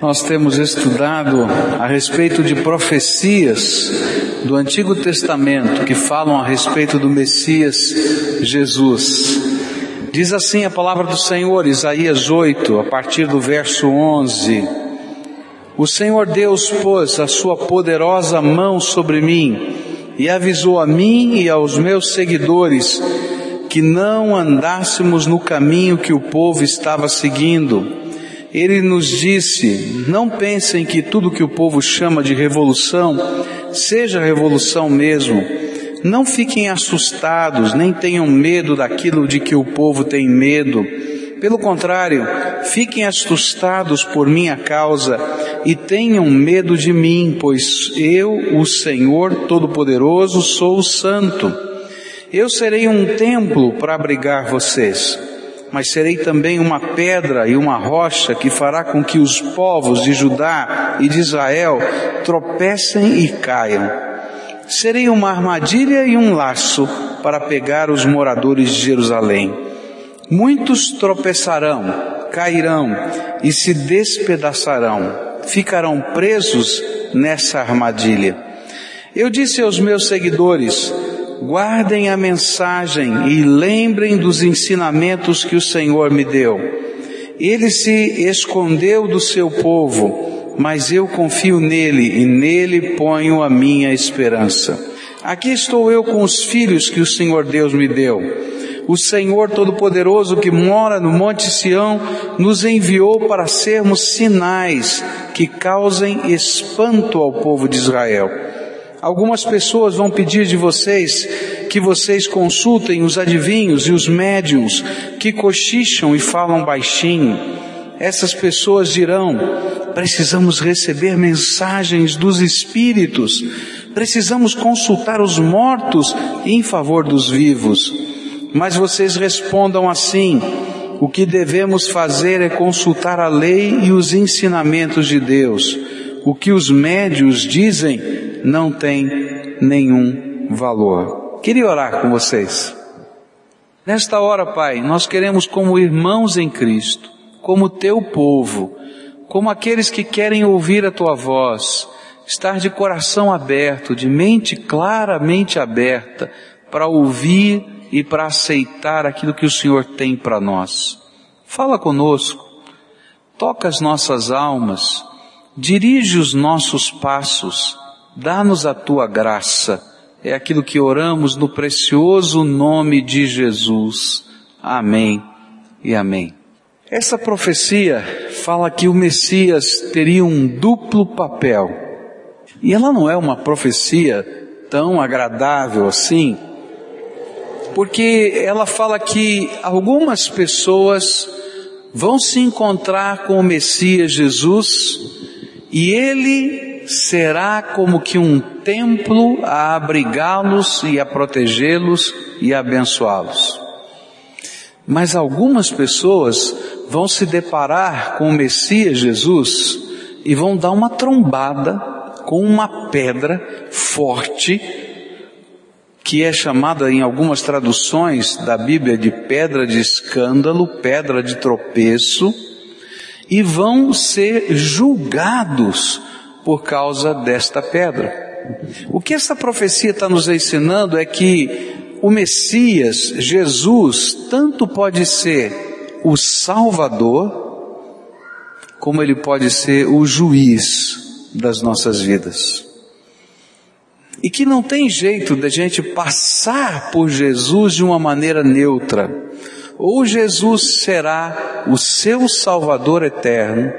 Nós temos estudado a respeito de profecias do Antigo Testamento que falam a respeito do Messias Jesus. Diz assim a palavra do Senhor, Isaías 8, a partir do verso 11: O Senhor Deus pôs a sua poderosa mão sobre mim e avisou a mim e aos meus seguidores que não andássemos no caminho que o povo estava seguindo ele nos disse: não pensem que tudo que o povo chama de revolução seja revolução mesmo. Não fiquem assustados, nem tenham medo daquilo de que o povo tem medo. Pelo contrário, fiquem assustados por minha causa e tenham medo de mim, pois eu, o Senhor Todo-Poderoso, sou o Santo. Eu serei um templo para abrigar vocês mas serei também uma pedra e uma rocha que fará com que os povos de Judá e de Israel tropecem e caiam. Serei uma armadilha e um laço para pegar os moradores de Jerusalém. Muitos tropeçarão, cairão e se despedaçarão, ficarão presos nessa armadilha. Eu disse aos meus seguidores, guardem a mensagem e lembrem dos ensinamentos que o Senhor me deu. Ele se escondeu do seu povo, mas eu confio nele e nele ponho a minha esperança. Aqui estou eu com os filhos que o Senhor Deus me deu. O Senhor Todo-Poderoso que mora no Monte Sião nos enviou para sermos sinais que causem espanto ao povo de Israel. Algumas pessoas vão pedir de vocês que vocês consultem os adivinhos e os médiums que cochicham e falam baixinho. Essas pessoas dirão: precisamos receber mensagens dos espíritos, precisamos consultar os mortos em favor dos vivos. Mas vocês respondam assim: o que devemos fazer é consultar a lei e os ensinamentos de Deus. O que os médios dizem não tem nenhum valor. Queria orar com vocês. Nesta hora, Pai, nós queremos como irmãos em Cristo, como teu povo, como aqueles que querem ouvir a tua voz, estar de coração aberto, de mente claramente aberta, para ouvir e para aceitar aquilo que o Senhor tem para nós. Fala conosco, toca as nossas almas, dirige os nossos passos, Dá-nos a tua graça. É aquilo que oramos no precioso nome de Jesus. Amém e amém. Essa profecia fala que o Messias teria um duplo papel. E ela não é uma profecia tão agradável assim, porque ela fala que algumas pessoas vão se encontrar com o Messias Jesus e ele será como que um templo a abrigá-los e a protegê-los e a abençoá-los. Mas algumas pessoas vão se deparar com o Messias Jesus e vão dar uma trombada com uma pedra forte, que é chamada em algumas traduções da Bíblia de pedra de escândalo, pedra de tropeço, e vão ser julgados por causa desta pedra. O que essa profecia está nos ensinando é que o Messias, Jesus, tanto pode ser o Salvador, como ele pode ser o juiz das nossas vidas. E que não tem jeito da gente passar por Jesus de uma maneira neutra. Ou Jesus será o seu Salvador eterno,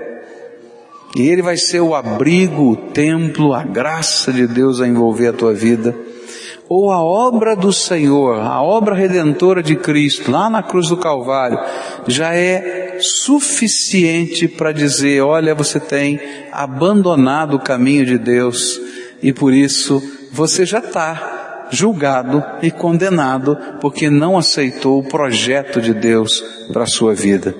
e Ele vai ser o abrigo, o templo, a graça de Deus a envolver a tua vida. Ou a obra do Senhor, a obra redentora de Cristo, lá na cruz do Calvário, já é suficiente para dizer, olha, você tem abandonado o caminho de Deus e por isso você já está julgado e condenado porque não aceitou o projeto de Deus para a sua vida.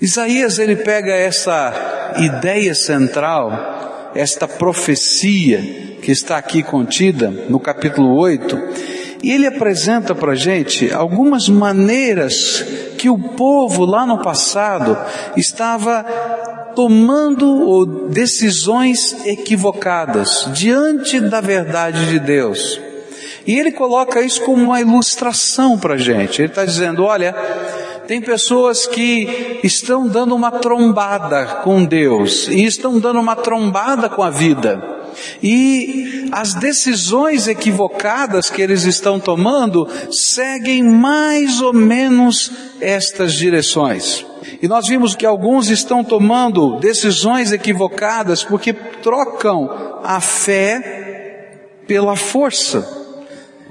Isaías ele pega essa ideia central, esta profecia que está aqui contida no capítulo 8, e ele apresenta para a gente algumas maneiras que o povo lá no passado estava tomando decisões equivocadas diante da verdade de Deus. E ele coloca isso como uma ilustração para gente. Ele está dizendo: olha, tem pessoas que estão dando uma trombada com Deus e estão dando uma trombada com a vida. E as decisões equivocadas que eles estão tomando seguem mais ou menos estas direções. E nós vimos que alguns estão tomando decisões equivocadas porque trocam a fé pela força.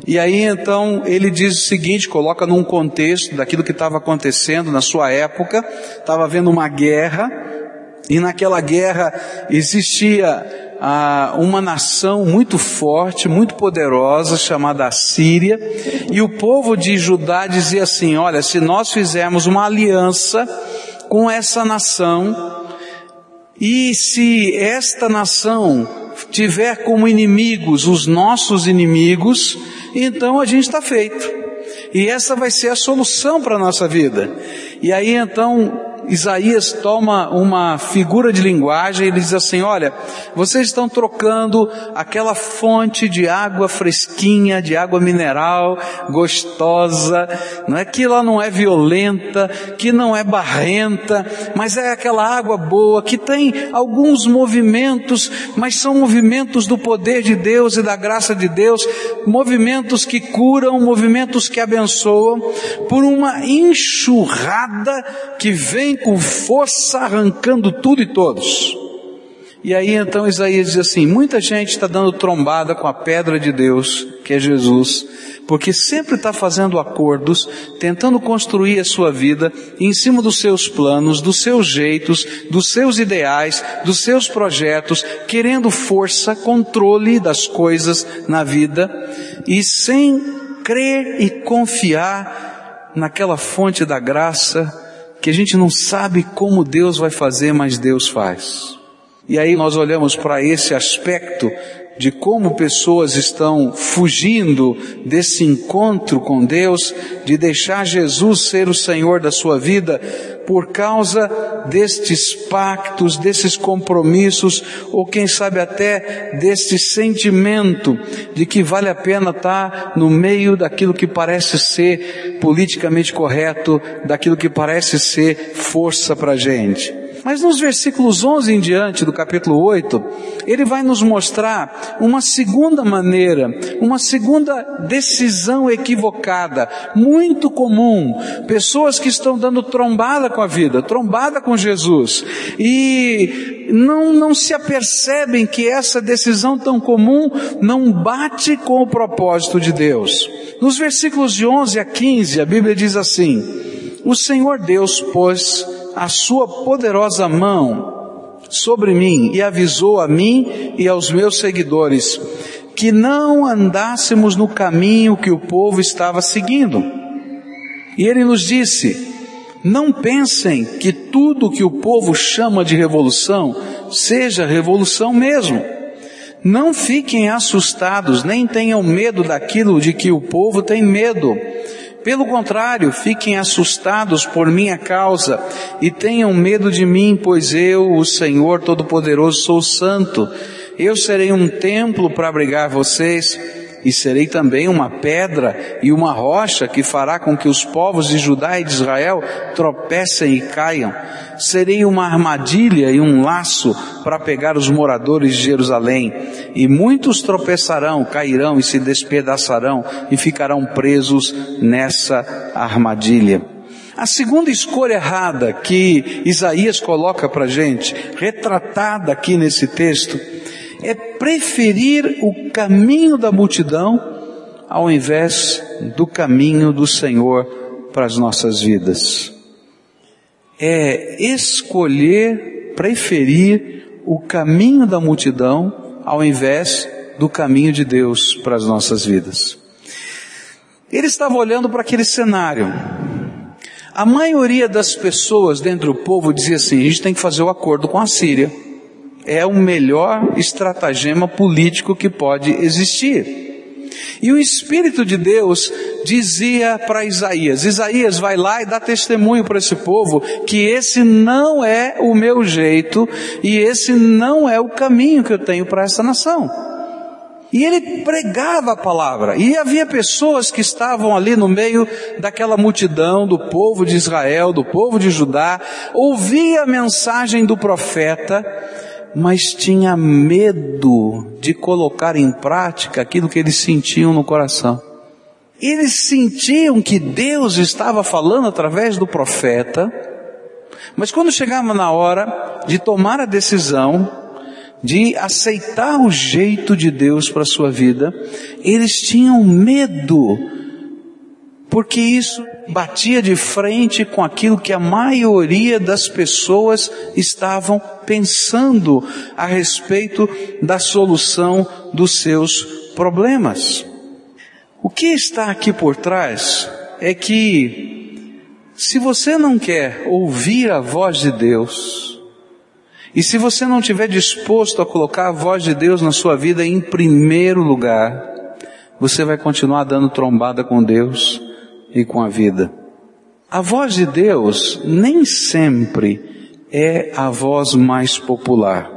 E aí então ele diz o seguinte, coloca num contexto daquilo que estava acontecendo na sua época, estava havendo uma guerra, e naquela guerra existia ah, uma nação muito forte, muito poderosa, chamada Síria, e o povo de Judá dizia assim: olha, se nós fizermos uma aliança com essa nação, e se esta nação tiver como inimigos os nossos inimigos, então a gente está feito. E essa vai ser a solução para a nossa vida. E aí então Isaías toma uma figura de linguagem e ele diz assim: olha, vocês estão trocando aquela fonte de água fresquinha, de água mineral, gostosa, não é que ela não é violenta, que não é barrenta, mas é aquela água boa, que tem alguns movimentos, mas são movimentos do poder de Deus e da graça de Deus, movimentos que curam, movimentos que abençoam, por uma enxurrada que vem com força arrancando tudo e todos. E aí então Isaías diz assim: muita gente está dando trombada com a pedra de Deus, que é Jesus, porque sempre está fazendo acordos, tentando construir a sua vida em cima dos seus planos, dos seus jeitos, dos seus ideais, dos seus projetos, querendo força, controle das coisas na vida e sem crer e confiar naquela fonte da graça que a gente não sabe como Deus vai fazer, mas Deus faz. E aí nós olhamos para esse aspecto de como pessoas estão fugindo desse encontro com Deus, de deixar Jesus ser o Senhor da sua vida, por causa destes pactos, desses compromissos, ou quem sabe até desse sentimento de que vale a pena estar no meio daquilo que parece ser politicamente correto, daquilo que parece ser força para a gente. Mas nos versículos 11 em diante do capítulo 8, ele vai nos mostrar uma segunda maneira, uma segunda decisão equivocada, muito comum. Pessoas que estão dando trombada com a vida, trombada com Jesus, e não, não se apercebem que essa decisão tão comum não bate com o propósito de Deus. Nos versículos de 11 a 15, a Bíblia diz assim, o Senhor Deus pôs a sua poderosa mão sobre mim e avisou a mim e aos meus seguidores que não andássemos no caminho que o povo estava seguindo. E ele nos disse: não pensem que tudo que o povo chama de revolução seja revolução mesmo. Não fiquem assustados, nem tenham medo daquilo de que o povo tem medo pelo contrário, fiquem assustados por minha causa e tenham medo de mim, pois eu, o Senhor Todo-Poderoso, sou santo. Eu serei um templo para abrigar vocês e serei também uma pedra e uma rocha que fará com que os povos de Judá e de Israel tropecem e caiam. Serei uma armadilha e um laço para pegar os moradores de Jerusalém. E muitos tropeçarão, cairão e se despedaçarão e ficarão presos nessa armadilha. A segunda escolha errada que Isaías coloca para gente, retratada aqui nesse texto, é preferir o caminho da multidão ao invés do caminho do Senhor para as nossas vidas. É escolher, preferir o caminho da multidão ao invés do caminho de Deus para as nossas vidas. Ele estava olhando para aquele cenário. A maioria das pessoas dentro do povo dizia assim: a gente tem que fazer o acordo com a Síria é o melhor estratagema político que pode existir. E o Espírito de Deus dizia para Isaías, Isaías vai lá e dá testemunho para esse povo que esse não é o meu jeito e esse não é o caminho que eu tenho para essa nação. E ele pregava a palavra. E havia pessoas que estavam ali no meio daquela multidão do povo de Israel, do povo de Judá, ouvia a mensagem do profeta, mas tinha medo de colocar em prática aquilo que eles sentiam no coração. Eles sentiam que Deus estava falando através do profeta, mas quando chegava na hora de tomar a decisão, de aceitar o jeito de Deus para a sua vida, eles tinham medo, porque isso batia de frente com aquilo que a maioria das pessoas estavam pensando a respeito da solução dos seus problemas. O que está aqui por trás é que, se você não quer ouvir a voz de Deus, e se você não estiver disposto a colocar a voz de Deus na sua vida em primeiro lugar, você vai continuar dando trombada com Deus e com a vida. A voz de Deus nem sempre é a voz mais popular.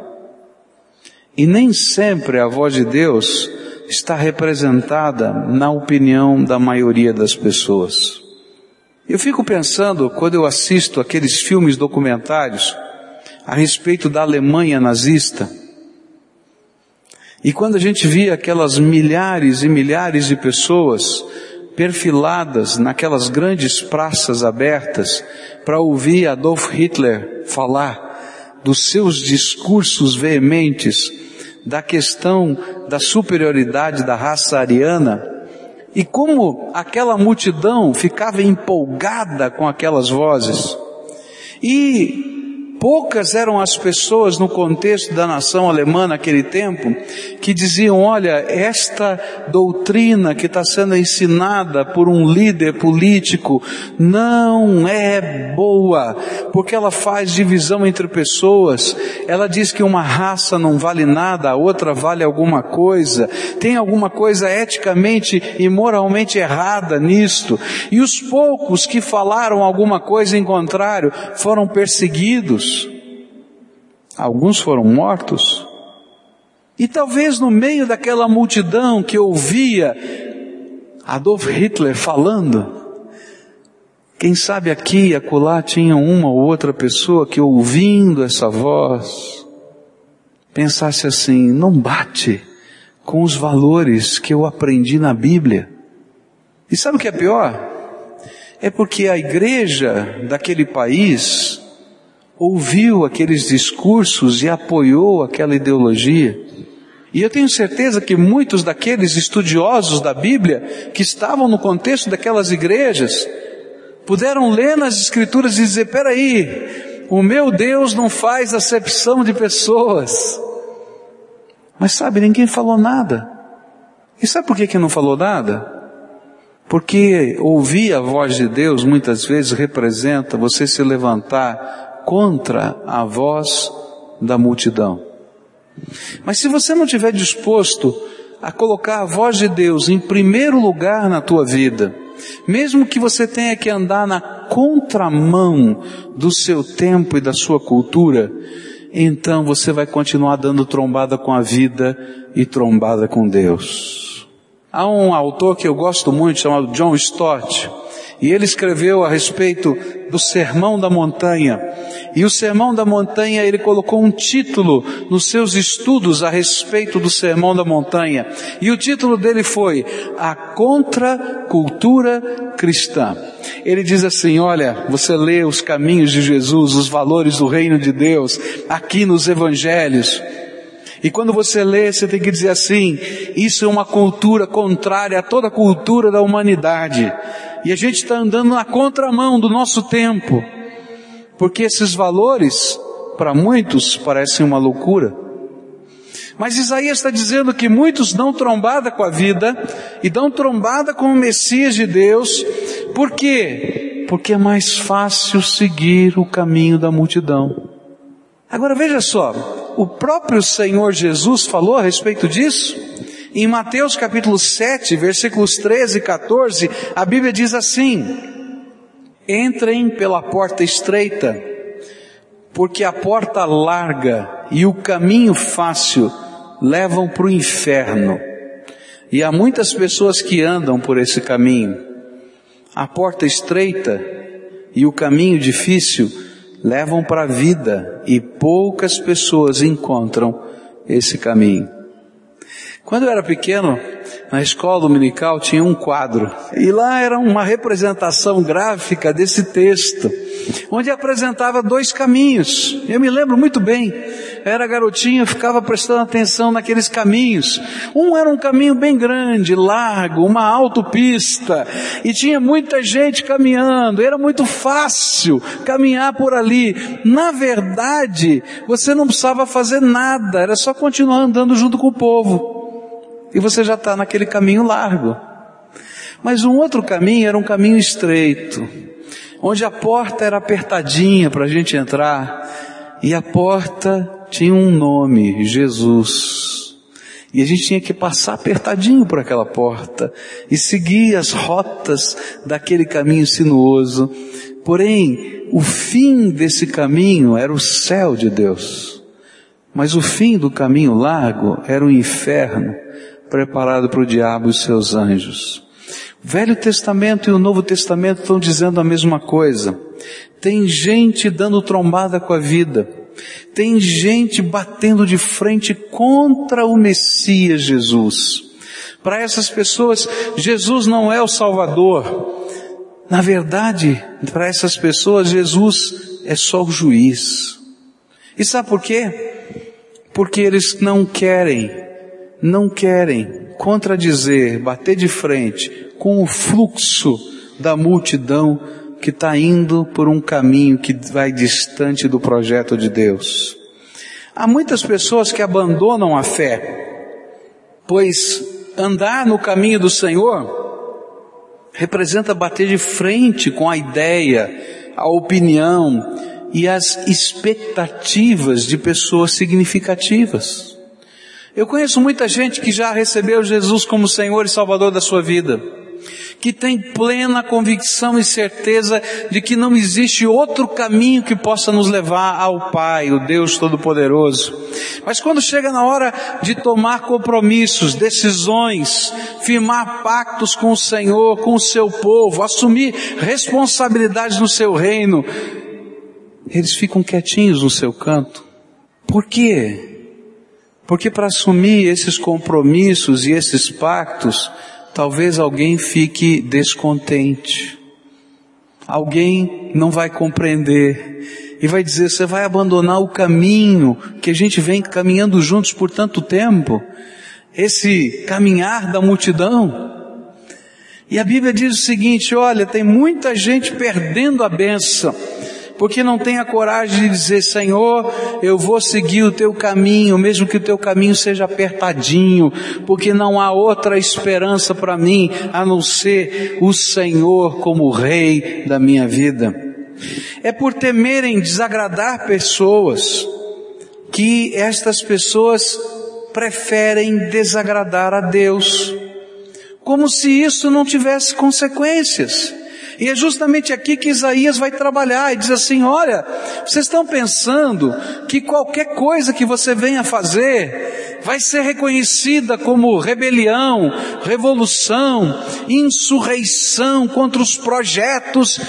E nem sempre a voz de Deus está representada na opinião da maioria das pessoas. Eu fico pensando, quando eu assisto aqueles filmes documentários, a respeito da Alemanha nazista. E quando a gente via aquelas milhares e milhares de pessoas perfiladas naquelas grandes praças abertas para ouvir Adolf Hitler falar dos seus discursos veementes da questão da superioridade da raça ariana, e como aquela multidão ficava empolgada com aquelas vozes. E poucas eram as pessoas no contexto da nação alemã naquele tempo que diziam, olha, esta doutrina que está sendo ensinada por um líder político não é boa, porque ela faz divisão entre pessoas, ela diz que uma raça não vale nada, a outra vale alguma coisa, tem alguma coisa eticamente e moralmente errada nisto, e os poucos que falaram alguma coisa em contrário foram perseguidos, Alguns foram mortos. E talvez no meio daquela multidão que ouvia Adolf Hitler falando, quem sabe aqui e acolá tinha uma ou outra pessoa que ouvindo essa voz, pensasse assim, não bate com os valores que eu aprendi na Bíblia. E sabe o que é pior? É porque a igreja daquele país ouviu aqueles discursos e apoiou aquela ideologia. E eu tenho certeza que muitos daqueles estudiosos da Bíblia que estavam no contexto daquelas igrejas puderam ler nas escrituras e dizer, peraí, o meu Deus não faz acepção de pessoas. Mas sabe, ninguém falou nada. E sabe por que, que não falou nada? Porque ouvir a voz de Deus muitas vezes representa você se levantar contra a voz da multidão. Mas se você não estiver disposto a colocar a voz de Deus em primeiro lugar na tua vida, mesmo que você tenha que andar na contramão do seu tempo e da sua cultura, então você vai continuar dando trombada com a vida e trombada com Deus. Há um autor que eu gosto muito chamado John Stott, e ele escreveu a respeito do Sermão da Montanha. E o Sermão da Montanha, ele colocou um título nos seus estudos a respeito do Sermão da Montanha. E o título dele foi A Contracultura Cristã. Ele diz assim, olha, você lê os caminhos de Jesus, os valores do reino de Deus, aqui nos evangelhos. E quando você lê, você tem que dizer assim, isso é uma cultura contrária a toda a cultura da humanidade. E a gente está andando na contramão do nosso tempo. Porque esses valores, para muitos, parecem uma loucura. Mas Isaías está dizendo que muitos dão trombada com a vida e dão trombada com o Messias de Deus. Por quê? Porque é mais fácil seguir o caminho da multidão. Agora veja só, o próprio Senhor Jesus falou a respeito disso. Em Mateus capítulo 7, versículos 13 e 14, a Bíblia diz assim: Entrem pela porta estreita, porque a porta larga e o caminho fácil levam para o inferno. E há muitas pessoas que andam por esse caminho. A porta estreita e o caminho difícil levam para a vida e poucas pessoas encontram esse caminho. Quando eu era pequeno, na escola dominical tinha um quadro. E lá era uma representação gráfica desse texto, onde apresentava dois caminhos. Eu me lembro muito bem. Eu era garotinho, ficava prestando atenção naqueles caminhos. Um era um caminho bem grande, largo, uma autopista, e tinha muita gente caminhando. Era muito fácil caminhar por ali. Na verdade, você não precisava fazer nada, era só continuar andando junto com o povo e você já está naquele caminho largo. Mas um outro caminho era um caminho estreito, onde a porta era apertadinha para a gente entrar, e a porta tinha um nome, Jesus. E a gente tinha que passar apertadinho por aquela porta e seguir as rotas daquele caminho sinuoso. Porém, o fim desse caminho era o céu de Deus. Mas o fim do caminho largo era o inferno preparado para o diabo e seus anjos. O Velho Testamento e o Novo Testamento estão dizendo a mesma coisa. Tem gente dando trombada com a vida. Tem gente batendo de frente contra o Messias Jesus. Para essas pessoas, Jesus não é o Salvador. Na verdade, para essas pessoas, Jesus é só o juiz. E sabe por quê? Porque eles não querem não querem contradizer, bater de frente com o fluxo da multidão que está indo por um caminho que vai distante do projeto de Deus. Há muitas pessoas que abandonam a fé, pois andar no caminho do Senhor representa bater de frente com a ideia, a opinião e as expectativas de pessoas significativas. Eu conheço muita gente que já recebeu Jesus como Senhor e Salvador da sua vida, que tem plena convicção e certeza de que não existe outro caminho que possa nos levar ao Pai, o Deus Todo-Poderoso. Mas quando chega na hora de tomar compromissos, decisões, firmar pactos com o Senhor, com o seu povo, assumir responsabilidades no seu reino, eles ficam quietinhos no seu canto. Por quê? Porque para assumir esses compromissos e esses pactos, talvez alguém fique descontente. Alguém não vai compreender e vai dizer: você vai abandonar o caminho que a gente vem caminhando juntos por tanto tempo, esse caminhar da multidão. E a Bíblia diz o seguinte: olha, tem muita gente perdendo a benção porque não tem a coragem de dizer, Senhor, eu vou seguir o teu caminho, mesmo que o teu caminho seja apertadinho, porque não há outra esperança para mim a não ser o Senhor como Rei da minha vida. É por temerem desagradar pessoas que estas pessoas preferem desagradar a Deus, como se isso não tivesse consequências. E é justamente aqui que Isaías vai trabalhar e diz assim: olha, vocês estão pensando que qualquer coisa que você venha fazer vai ser reconhecida como rebelião, revolução, insurreição contra os projetos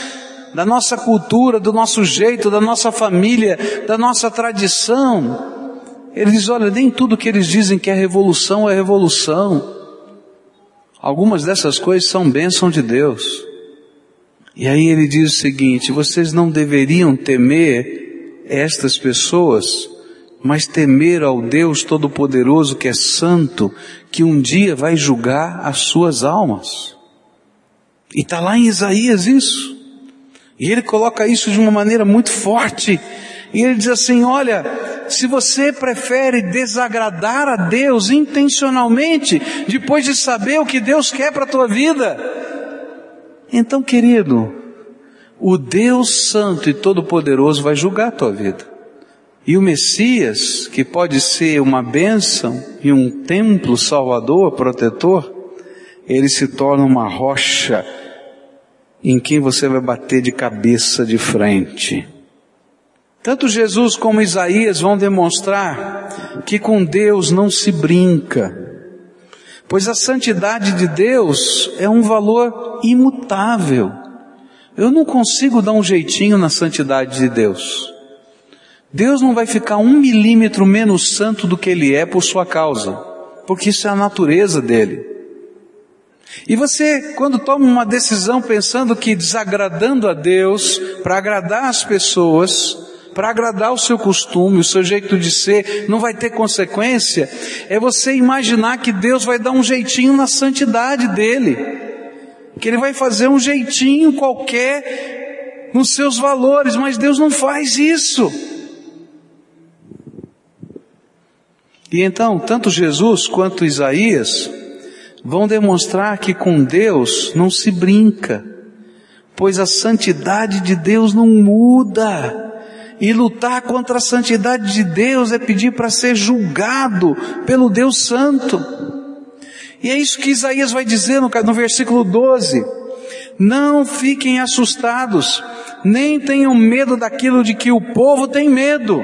da nossa cultura, do nosso jeito, da nossa família, da nossa tradição. Ele diz: olha, nem tudo que eles dizem que é revolução é revolução. Algumas dessas coisas são bênção de Deus. E aí ele diz o seguinte: vocês não deveriam temer estas pessoas, mas temer ao Deus Todo-Poderoso que é santo, que um dia vai julgar as suas almas. E está lá em Isaías isso. E ele coloca isso de uma maneira muito forte. E ele diz assim: olha, se você prefere desagradar a Deus intencionalmente, depois de saber o que Deus quer para a tua vida, então, querido, o Deus Santo e Todo-Poderoso vai julgar a tua vida. E o Messias, que pode ser uma bênção e um templo salvador, protetor, ele se torna uma rocha em quem você vai bater de cabeça de frente. Tanto Jesus como Isaías vão demonstrar que com Deus não se brinca, pois a santidade de Deus é um valor imutável. Eu não consigo dar um jeitinho na santidade de Deus. Deus não vai ficar um milímetro menos santo do que Ele é por sua causa, porque isso é a natureza dele. E você, quando toma uma decisão pensando que desagradando a Deus, para agradar as pessoas, para agradar o seu costume, o seu jeito de ser, não vai ter consequência, é você imaginar que Deus vai dar um jeitinho na santidade dele, que ele vai fazer um jeitinho qualquer nos seus valores, mas Deus não faz isso. E então, tanto Jesus quanto Isaías vão demonstrar que com Deus não se brinca, pois a santidade de Deus não muda. E lutar contra a santidade de Deus é pedir para ser julgado pelo Deus Santo. E é isso que Isaías vai dizer no, no versículo 12. Não fiquem assustados, nem tenham medo daquilo de que o povo tem medo.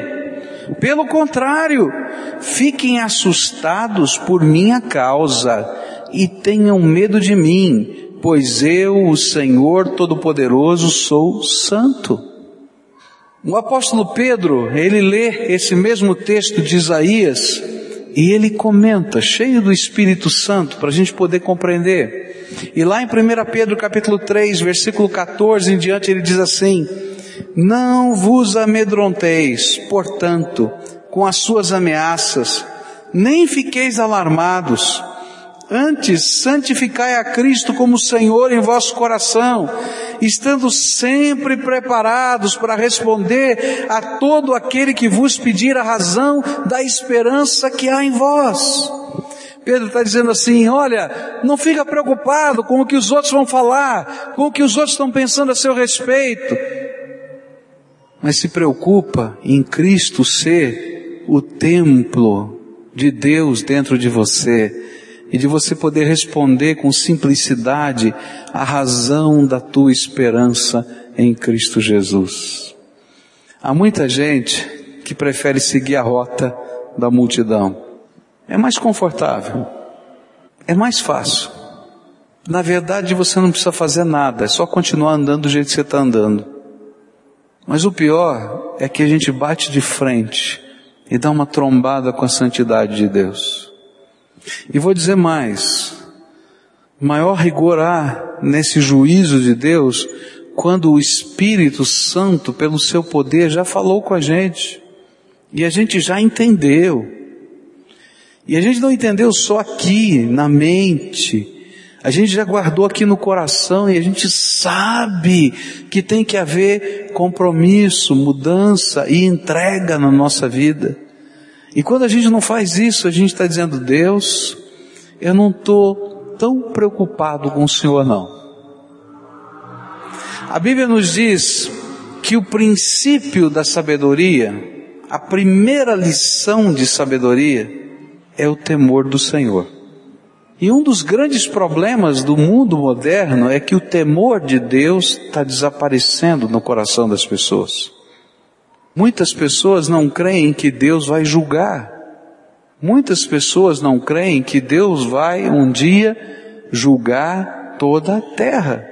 Pelo contrário, fiquem assustados por minha causa e tenham medo de mim, pois eu, o Senhor Todo-Poderoso, sou santo. O apóstolo Pedro, ele lê esse mesmo texto de Isaías e ele comenta, cheio do Espírito Santo, para a gente poder compreender. E lá em 1 Pedro capítulo 3, versículo 14 em diante, ele diz assim, Não vos amedronteis, portanto, com as suas ameaças, nem fiqueis alarmados, Antes, santificai a Cristo como Senhor em vosso coração, estando sempre preparados para responder a todo aquele que vos pedir a razão da esperança que há em vós. Pedro está dizendo assim, olha, não fica preocupado com o que os outros vão falar, com o que os outros estão pensando a seu respeito, mas se preocupa em Cristo ser o templo de Deus dentro de você e de você poder responder com simplicidade a razão da tua esperança em Cristo Jesus. Há muita gente que prefere seguir a rota da multidão. É mais confortável. É mais fácil. Na verdade, você não precisa fazer nada, é só continuar andando do jeito que você está andando. Mas o pior é que a gente bate de frente e dá uma trombada com a santidade de Deus. E vou dizer mais, maior rigor há nesse juízo de Deus quando o Espírito Santo, pelo seu poder, já falou com a gente. E a gente já entendeu. E a gente não entendeu só aqui, na mente. A gente já guardou aqui no coração e a gente sabe que tem que haver compromisso, mudança e entrega na nossa vida. E quando a gente não faz isso, a gente está dizendo, Deus, eu não estou tão preocupado com o Senhor não. A Bíblia nos diz que o princípio da sabedoria, a primeira lição de sabedoria, é o temor do Senhor. E um dos grandes problemas do mundo moderno é que o temor de Deus está desaparecendo no coração das pessoas. Muitas pessoas não creem que Deus vai julgar. Muitas pessoas não creem que Deus vai um dia julgar toda a terra.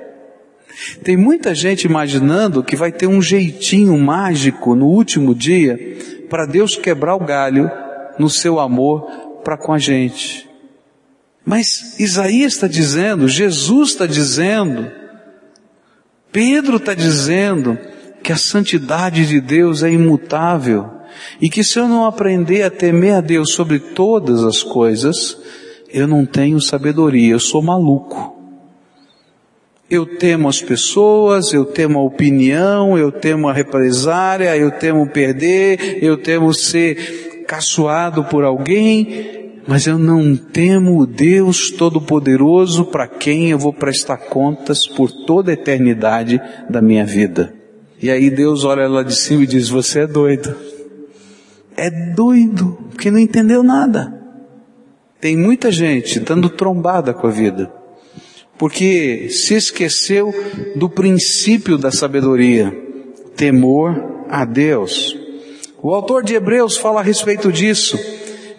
Tem muita gente imaginando que vai ter um jeitinho mágico no último dia para Deus quebrar o galho no seu amor para com a gente. Mas Isaías está dizendo, Jesus está dizendo, Pedro está dizendo, que a santidade de Deus é imutável e que se eu não aprender a temer a Deus sobre todas as coisas, eu não tenho sabedoria, eu sou maluco. Eu temo as pessoas, eu temo a opinião, eu temo a represária, eu temo perder, eu temo ser caçoado por alguém, mas eu não temo o Deus Todo-Poderoso para quem eu vou prestar contas por toda a eternidade da minha vida. E aí Deus olha lá de cima e diz: Você é doido. é doido, que não entendeu nada. Tem muita gente dando trombada com a vida, porque se esqueceu do princípio da sabedoria, temor a Deus. O autor de Hebreus fala a respeito disso.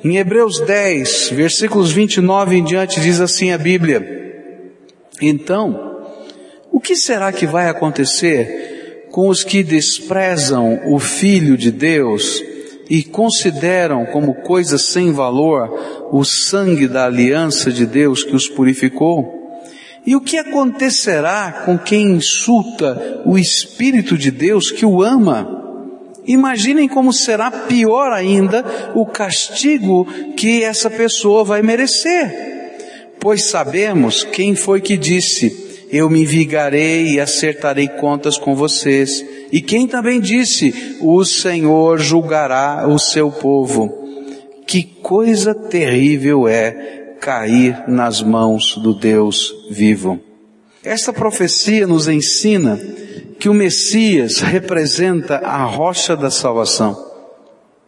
Em Hebreus 10, versículos 29 em diante, diz assim a Bíblia: Então, o que será que vai acontecer com os que desprezam o Filho de Deus e consideram como coisa sem valor o sangue da aliança de Deus que os purificou? E o que acontecerá com quem insulta o Espírito de Deus que o ama? Imaginem como será pior ainda o castigo que essa pessoa vai merecer. Pois sabemos quem foi que disse, eu me vigarei e acertarei contas com vocês. E quem também disse, o Senhor julgará o seu povo. Que coisa terrível é cair nas mãos do Deus vivo. Esta profecia nos ensina que o Messias representa a rocha da salvação,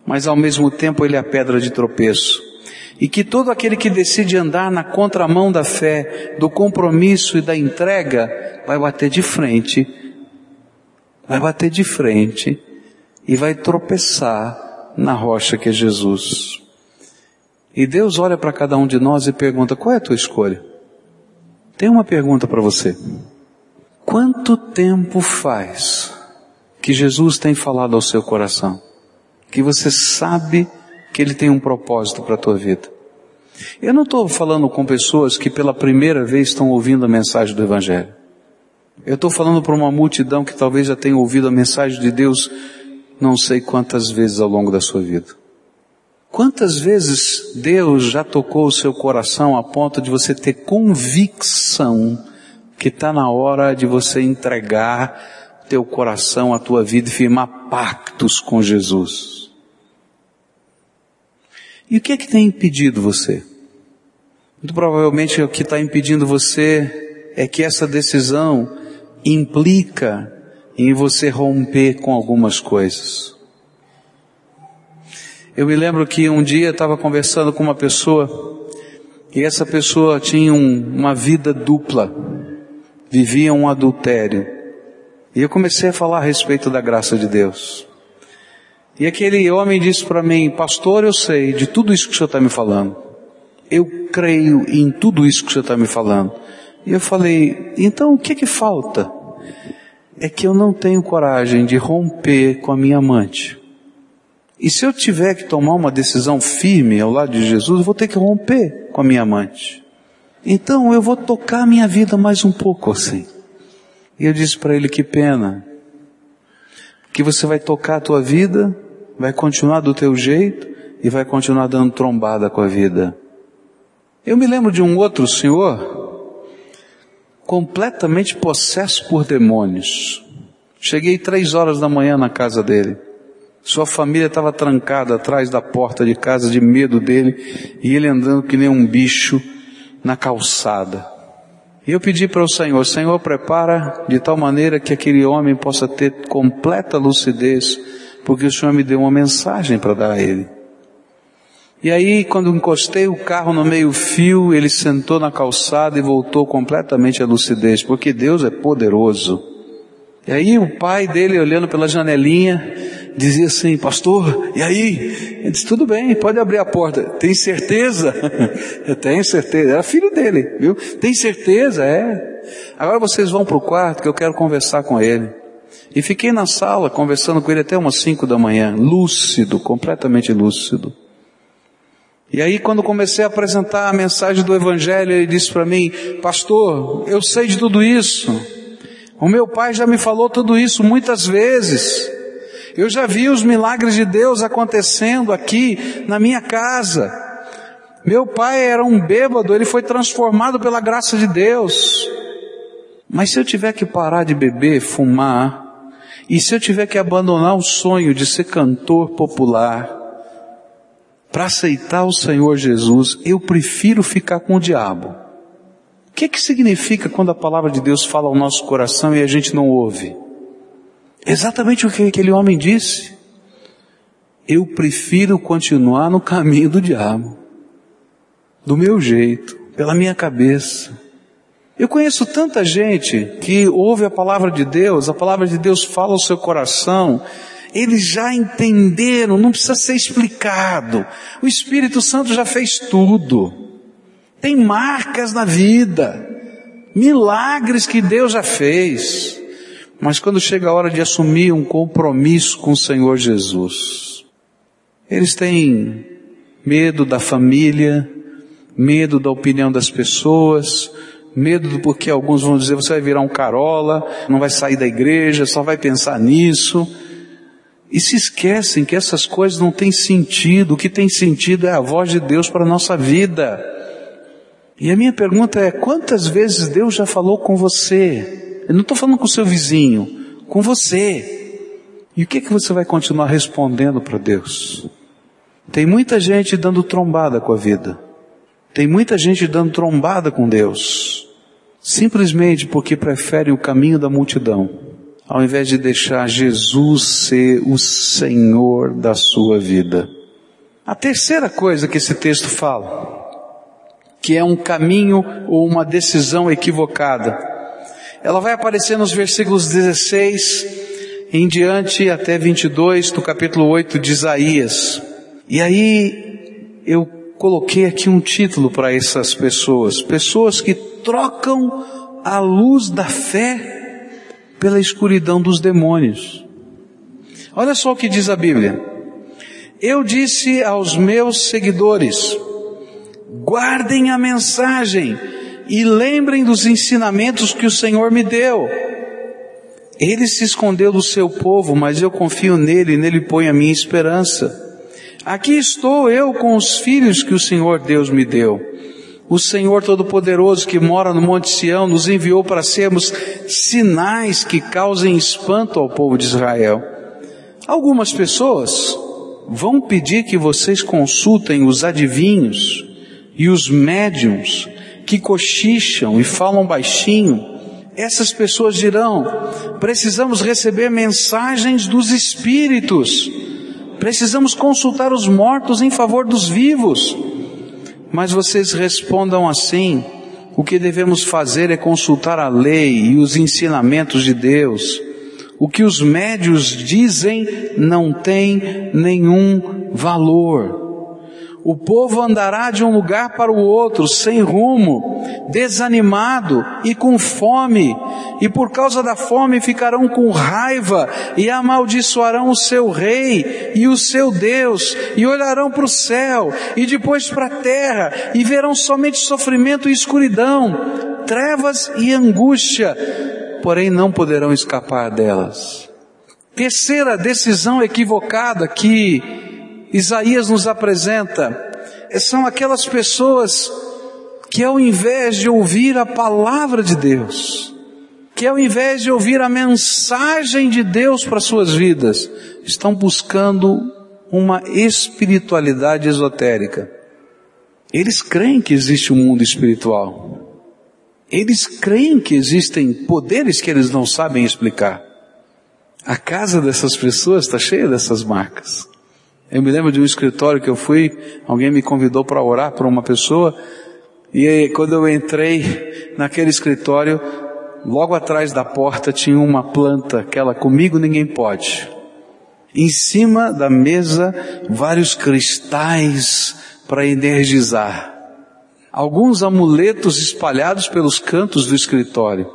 mas ao mesmo tempo ele é a pedra de tropeço. E que todo aquele que decide andar na contramão da fé, do compromisso e da entrega, vai bater de frente, vai bater de frente e vai tropeçar na rocha que é Jesus. E Deus olha para cada um de nós e pergunta: qual é a tua escolha? Tem uma pergunta para você. Quanto tempo faz que Jesus tem falado ao seu coração? Que você sabe que Ele tem um propósito para a tua vida? Eu não estou falando com pessoas que pela primeira vez estão ouvindo a mensagem do Evangelho. Eu estou falando para uma multidão que talvez já tenha ouvido a mensagem de Deus não sei quantas vezes ao longo da sua vida. Quantas vezes Deus já tocou o seu coração a ponto de você ter convicção que está na hora de você entregar teu coração, a tua vida e firmar pactos com Jesus. E o que é que tem impedido você? Muito provavelmente o que está impedindo você é que essa decisão implica em você romper com algumas coisas. Eu me lembro que um dia estava conversando com uma pessoa e essa pessoa tinha um, uma vida dupla viviam um adultério. E eu comecei a falar a respeito da graça de Deus. E aquele homem disse para mim, pastor, eu sei de tudo isso que o senhor está me falando. Eu creio em tudo isso que o senhor está me falando. E eu falei, então o que que falta? É que eu não tenho coragem de romper com a minha amante. E se eu tiver que tomar uma decisão firme ao lado de Jesus, eu vou ter que romper com a minha amante. Então eu vou tocar a minha vida mais um pouco assim. E eu disse para ele que pena, que você vai tocar a tua vida, vai continuar do teu jeito e vai continuar dando trombada com a vida. Eu me lembro de um outro senhor, completamente possesso por demônios. Cheguei três horas da manhã na casa dele. Sua família estava trancada atrás da porta de casa de medo dele e ele andando que nem um bicho na calçada. E eu pedi para o Senhor, Senhor, prepara de tal maneira que aquele homem possa ter completa lucidez, porque o Senhor me deu uma mensagem para dar a ele. E aí, quando encostei o carro no meio-fio, ele sentou na calçada e voltou completamente à lucidez, porque Deus é poderoso. E aí, o pai dele, olhando pela janelinha, dizia assim, pastor, e aí? Ele disse, tudo bem, pode abrir a porta. Tem certeza? Eu tenho certeza. Era filho dele, viu? Tem certeza? É. Agora vocês vão para o quarto que eu quero conversar com ele. E fiquei na sala conversando com ele até umas cinco da manhã, lúcido, completamente lúcido. E aí quando comecei a apresentar a mensagem do Evangelho, ele disse para mim, pastor, eu sei de tudo isso. O meu pai já me falou tudo isso muitas vezes. Eu já vi os milagres de Deus acontecendo aqui na minha casa. Meu pai era um bêbado, ele foi transformado pela graça de Deus. Mas se eu tiver que parar de beber, fumar, e se eu tiver que abandonar o sonho de ser cantor popular, para aceitar o Senhor Jesus, eu prefiro ficar com o diabo. O que que significa quando a palavra de Deus fala ao nosso coração e a gente não ouve? Exatamente o que aquele homem disse. eu prefiro continuar no caminho do diabo, do meu jeito, pela minha cabeça. Eu conheço tanta gente que ouve a palavra de Deus, a palavra de Deus fala ao seu coração, eles já entenderam, não precisa ser explicado. O Espírito Santo já fez tudo. Tem marcas na vida, milagres que Deus já fez. Mas quando chega a hora de assumir um compromisso com o Senhor Jesus, eles têm medo da família, medo da opinião das pessoas, medo do porque alguns vão dizer você vai virar um carola, não vai sair da igreja, só vai pensar nisso. E se esquecem que essas coisas não têm sentido, o que tem sentido é a voz de Deus para a nossa vida. E a minha pergunta é, quantas vezes Deus já falou com você? Eu não estou falando com o seu vizinho, com você. E o que, que você vai continuar respondendo para Deus? Tem muita gente dando trombada com a vida. Tem muita gente dando trombada com Deus. Simplesmente porque preferem o caminho da multidão, ao invés de deixar Jesus ser o Senhor da sua vida. A terceira coisa que esse texto fala, que é um caminho ou uma decisão equivocada, ela vai aparecer nos versículos 16 em diante até 22 do capítulo 8 de Isaías. E aí eu coloquei aqui um título para essas pessoas, pessoas que trocam a luz da fé pela escuridão dos demônios. Olha só o que diz a Bíblia. Eu disse aos meus seguidores, guardem a mensagem e lembrem dos ensinamentos que o Senhor me deu. Ele se escondeu do seu povo, mas eu confio nele e nele ponho a minha esperança. Aqui estou eu com os filhos que o Senhor Deus me deu. O Senhor Todo-Poderoso que mora no Monte Sião nos enviou para sermos sinais que causem espanto ao povo de Israel. Algumas pessoas vão pedir que vocês consultem os adivinhos e os médiums que cochicham e falam baixinho. Essas pessoas dirão: precisamos receber mensagens dos Espíritos Precisamos consultar os mortos em favor dos vivos. Mas vocês respondam assim: o que devemos fazer é consultar a lei e os ensinamentos de Deus. O que os médios dizem não tem nenhum valor. O povo andará de um lugar para o outro, sem rumo, desanimado e com fome, e por causa da fome ficarão com raiva e amaldiçoarão o seu rei e o seu Deus, e olharão para o céu e depois para a terra, e verão somente sofrimento e escuridão, trevas e angústia, porém não poderão escapar delas. Terceira decisão equivocada que Isaías nos apresenta são aquelas pessoas que ao invés de ouvir a palavra de Deus, que ao invés de ouvir a mensagem de Deus para suas vidas, estão buscando uma espiritualidade esotérica. Eles creem que existe um mundo espiritual. Eles creem que existem poderes que eles não sabem explicar. A casa dessas pessoas está cheia dessas marcas. Eu me lembro de um escritório que eu fui, alguém me convidou para orar para uma pessoa, e aí, quando eu entrei naquele escritório, logo atrás da porta tinha uma planta, aquela comigo ninguém pode. Em cima da mesa, vários cristais para energizar. Alguns amuletos espalhados pelos cantos do escritório.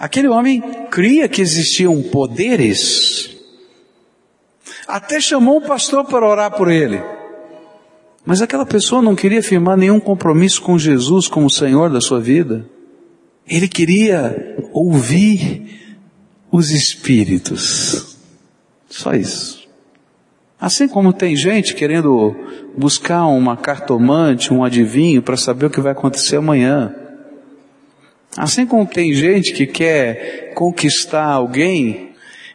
Aquele homem cria que existiam poderes até chamou um pastor para orar por ele. Mas aquela pessoa não queria firmar nenhum compromisso com Jesus como Senhor da sua vida. Ele queria ouvir os Espíritos. Só isso. Assim como tem gente querendo buscar uma cartomante, um adivinho para saber o que vai acontecer amanhã. Assim como tem gente que quer conquistar alguém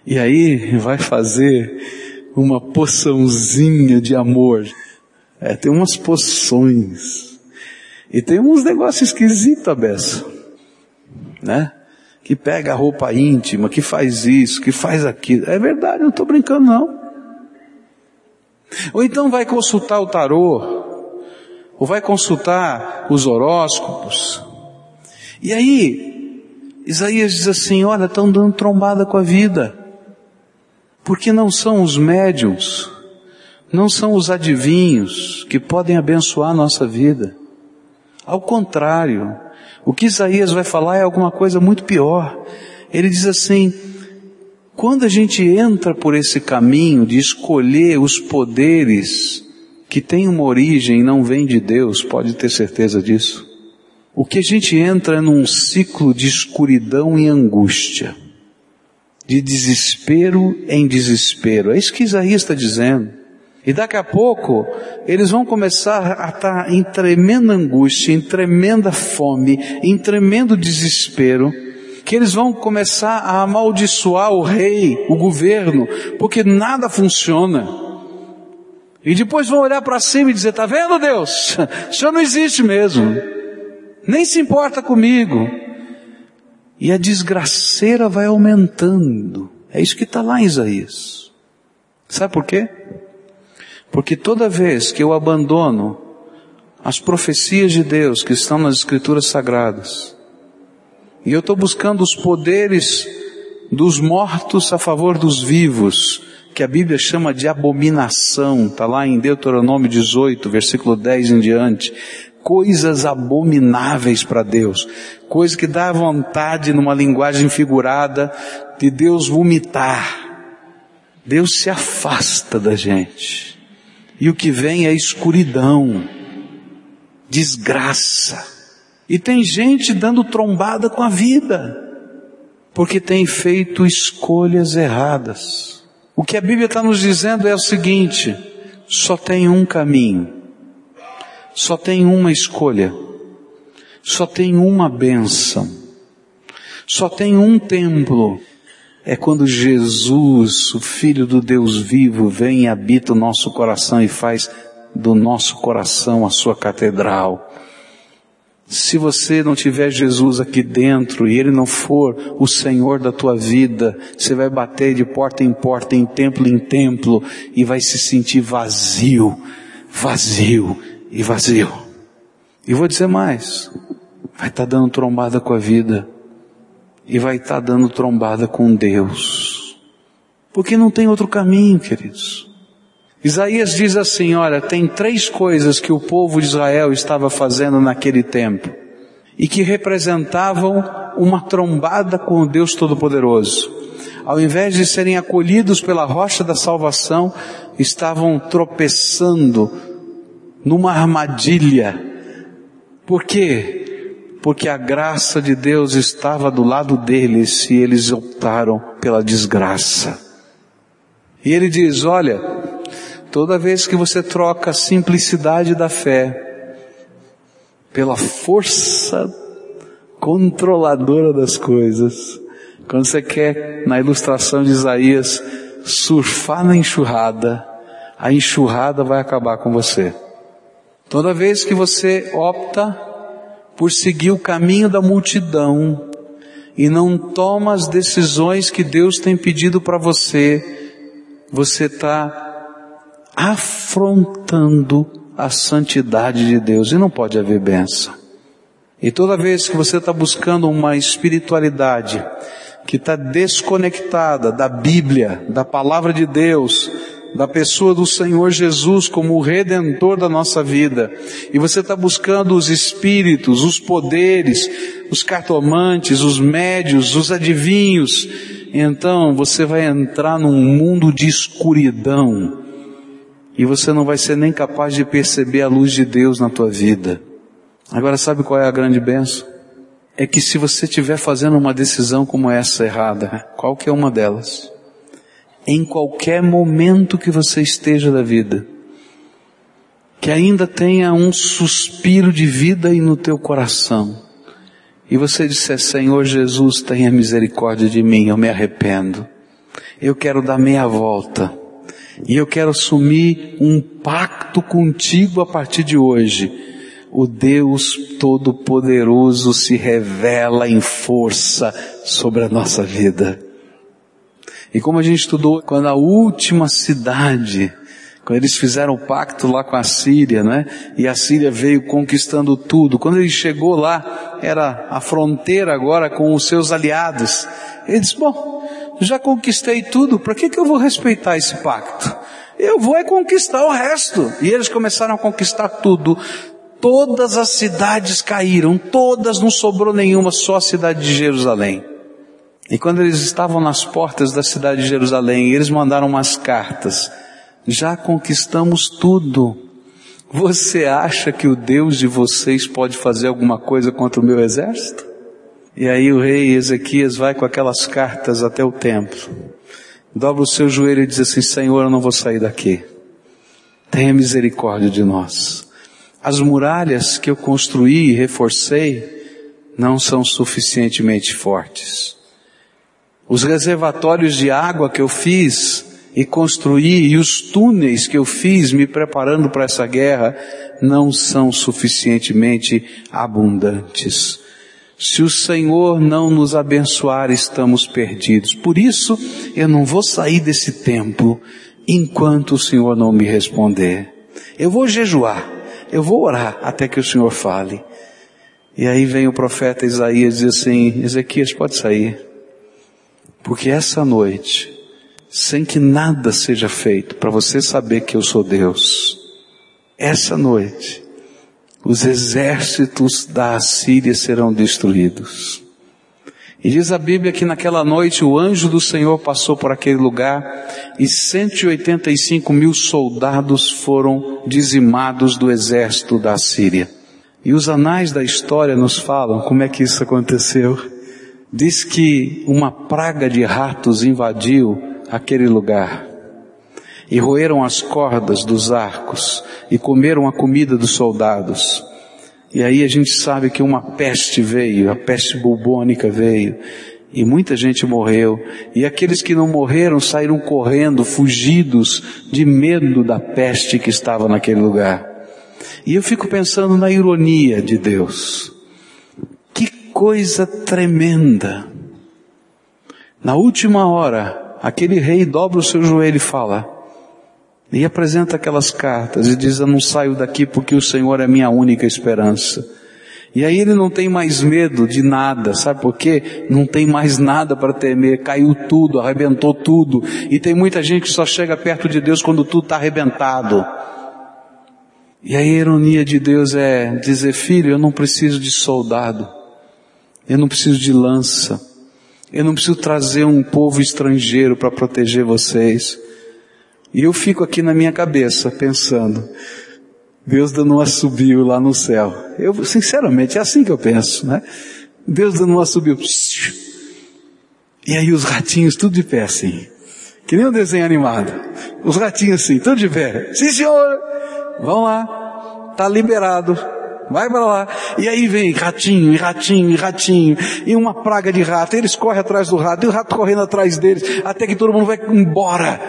e aí vai fazer uma poçãozinha de amor. É, tem umas poções. E tem uns negócios esquisitos, a beça. Né? Que pega a roupa íntima, que faz isso, que faz aquilo. É verdade, não estou brincando não. Ou então vai consultar o tarô, ou vai consultar os horóscopos. E aí, Isaías diz assim: olha, estão dando trombada com a vida. Porque não são os médiums, não são os adivinhos que podem abençoar a nossa vida. Ao contrário, o que Isaías vai falar é alguma coisa muito pior. Ele diz assim, quando a gente entra por esse caminho de escolher os poderes que têm uma origem e não vêm de Deus, pode ter certeza disso. O que a gente entra é num ciclo de escuridão e angústia, de desespero em desespero. É isso que Isaías está dizendo. E daqui a pouco, eles vão começar a estar em tremenda angústia, em tremenda fome, em tremendo desespero, que eles vão começar a amaldiçoar o rei, o governo, porque nada funciona. E depois vão olhar para cima e dizer, tá vendo Deus? O Senhor não existe mesmo. Nem se importa comigo. E a desgraceira vai aumentando. É isso que está lá em Isaías. Sabe por quê? Porque toda vez que eu abandono as profecias de Deus que estão nas Escrituras Sagradas, e eu estou buscando os poderes dos mortos a favor dos vivos, que a Bíblia chama de abominação, está lá em Deuteronômio 18, versículo 10 em diante. Coisas abomináveis para Deus, coisa que dá vontade, numa linguagem figurada, de Deus vomitar. Deus se afasta da gente. E o que vem é escuridão, desgraça. E tem gente dando trombada com a vida, porque tem feito escolhas erradas. O que a Bíblia está nos dizendo é o seguinte: só tem um caminho, só tem uma escolha, só tem uma bênção, só tem um templo. É quando Jesus, o Filho do Deus vivo, vem e habita o nosso coração e faz do nosso coração a sua catedral. Se você não tiver Jesus aqui dentro e Ele não for o Senhor da tua vida, você vai bater de porta em porta, em templo em templo e vai se sentir vazio, vazio e vazio. E vou dizer mais, vai estar tá dando trombada com a vida e vai estar tá dando trombada com Deus. Porque não tem outro caminho, queridos. Isaías diz assim, olha, tem três coisas que o povo de Israel estava fazendo naquele tempo e que representavam uma trombada com o Deus Todo-Poderoso. Ao invés de serem acolhidos pela rocha da salvação, estavam tropeçando numa armadilha. Por quê? porque a graça de Deus estava do lado deles e eles optaram pela desgraça. E ele diz: Olha, toda vez que você troca a simplicidade da fé pela força controladora das coisas, quando você quer, na ilustração de Isaías, surfar na enxurrada, a enxurrada vai acabar com você. Toda vez que você opta por seguir o caminho da multidão e não toma as decisões que Deus tem pedido para você, você está afrontando a santidade de Deus e não pode haver benção. E toda vez que você está buscando uma espiritualidade que está desconectada da Bíblia, da palavra de Deus, da pessoa do Senhor Jesus como o redentor da nossa vida, e você está buscando os espíritos, os poderes, os cartomantes, os médios, os adivinhos, então você vai entrar num mundo de escuridão, e você não vai ser nem capaz de perceber a luz de Deus na tua vida. Agora sabe qual é a grande benção? É que se você estiver fazendo uma decisão como essa errada, qual que é uma delas? Em qualquer momento que você esteja da vida. Que ainda tenha um suspiro de vida aí no teu coração. E você disser, Senhor Jesus, tenha misericórdia de mim, eu me arrependo. Eu quero dar meia volta. E eu quero assumir um pacto contigo a partir de hoje. O Deus Todo-Poderoso se revela em força sobre a nossa vida. E como a gente estudou, quando a última cidade, Quando eles fizeram o pacto lá com a Síria, né? E a Síria veio conquistando tudo. Quando ele chegou lá, era a fronteira agora com os seus aliados. Ele disse, bom, já conquistei tudo, para que que eu vou respeitar esse pacto? Eu vou é conquistar o resto. E eles começaram a conquistar tudo. Todas as cidades caíram, todas, não sobrou nenhuma, só a cidade de Jerusalém. E quando eles estavam nas portas da cidade de Jerusalém, eles mandaram umas cartas já conquistamos tudo. Você acha que o Deus de vocês pode fazer alguma coisa contra o meu exército? E aí o rei Ezequias vai com aquelas cartas até o templo. Dobra o seu joelho e diz assim, Senhor, eu não vou sair daqui. Tenha misericórdia de nós. As muralhas que eu construí e reforcei não são suficientemente fortes. Os reservatórios de água que eu fiz e construí, e os túneis que eu fiz me preparando para essa guerra não são suficientemente abundantes. Se o Senhor não nos abençoar, estamos perdidos. Por isso, eu não vou sair desse templo enquanto o Senhor não me responder. Eu vou jejuar, eu vou orar até que o Senhor fale. E aí vem o profeta Isaías e diz assim, Ezequias pode sair, porque essa noite sem que nada seja feito para você saber que eu sou Deus. Essa noite, os exércitos da Assíria serão destruídos. E diz a Bíblia que naquela noite o anjo do Senhor passou por aquele lugar e 185 mil soldados foram dizimados do exército da Síria. E os anais da história nos falam como é que isso aconteceu. Diz que uma praga de ratos invadiu aquele lugar e roeram as cordas dos arcos e comeram a comida dos soldados. E aí a gente sabe que uma peste veio, a peste bubônica veio, e muita gente morreu, e aqueles que não morreram saíram correndo, fugidos de medo da peste que estava naquele lugar. E eu fico pensando na ironia de Deus. Coisa tremenda. Na última hora, aquele rei dobra o seu joelho e fala, e apresenta aquelas cartas e diz, eu não saio daqui porque o Senhor é minha única esperança. E aí ele não tem mais medo de nada, sabe por quê? Não tem mais nada para temer, caiu tudo, arrebentou tudo. E tem muita gente que só chega perto de Deus quando tudo está arrebentado. E a ironia de Deus é dizer, filho, eu não preciso de soldado, eu não preciso de lança, eu não preciso trazer um povo estrangeiro para proteger vocês. E eu fico aqui na minha cabeça pensando, Deus dando um assobio lá no céu. Eu, sinceramente, é assim que eu penso, né? Deus dando um assobio. E aí os ratinhos tudo de pé assim. Que nem um desenho animado. Os ratinhos assim, tudo de pé. Sim senhor! Vão lá. Tá liberado. Vai para lá. E aí vem ratinho, e ratinho, e ratinho, e uma praga de rato. Eles correm atrás do rato, e o rato correndo atrás deles, até que todo mundo vai embora.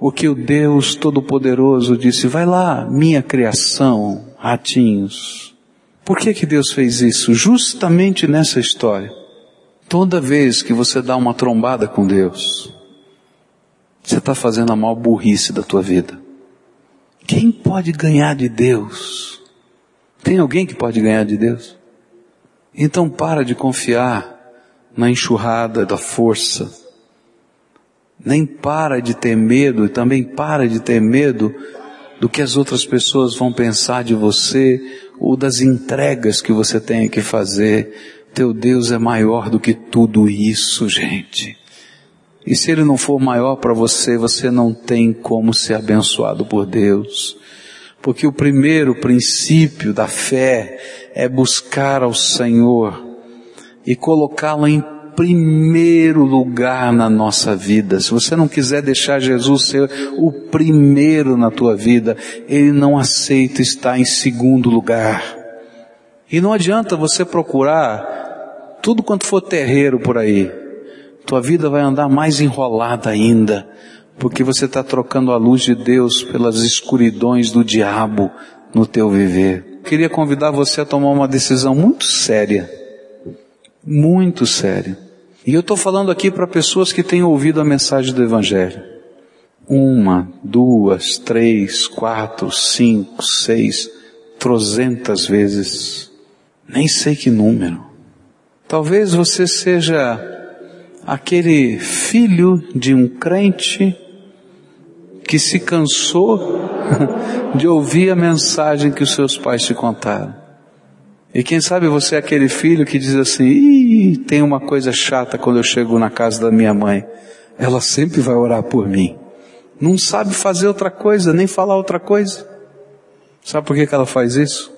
O que o Deus Todo-Poderoso disse, vai lá, minha criação, ratinhos. Por que que Deus fez isso? Justamente nessa história. Toda vez que você dá uma trombada com Deus, você está fazendo a maior burrice da tua vida. Quem pode ganhar de Deus? Tem alguém que pode ganhar de Deus? Então para de confiar na enxurrada da força. Nem para de ter medo e também para de ter medo do que as outras pessoas vão pensar de você ou das entregas que você tem que fazer. Teu Deus é maior do que tudo isso, gente. E se Ele não for maior para você, você não tem como ser abençoado por Deus. Porque o primeiro princípio da fé é buscar ao Senhor e colocá-lo em primeiro lugar na nossa vida. Se você não quiser deixar Jesus ser o primeiro na tua vida, Ele não aceita estar em segundo lugar. E não adianta você procurar tudo quanto for terreiro por aí. Tua vida vai andar mais enrolada ainda porque você está trocando a luz de Deus pelas escuridões do diabo no teu viver. Queria convidar você a tomar uma decisão muito séria, muito séria. E eu estou falando aqui para pessoas que têm ouvido a mensagem do Evangelho. uma, duas, três, quatro, cinco, seis, trozentas vezes. Nem sei que número. Talvez você seja aquele filho de um crente que se cansou de ouvir a mensagem que os seus pais te contaram. E quem sabe você é aquele filho que diz assim, Ih, tem uma coisa chata quando eu chego na casa da minha mãe. Ela sempre vai orar por mim. Não sabe fazer outra coisa, nem falar outra coisa. Sabe por que, que ela faz isso?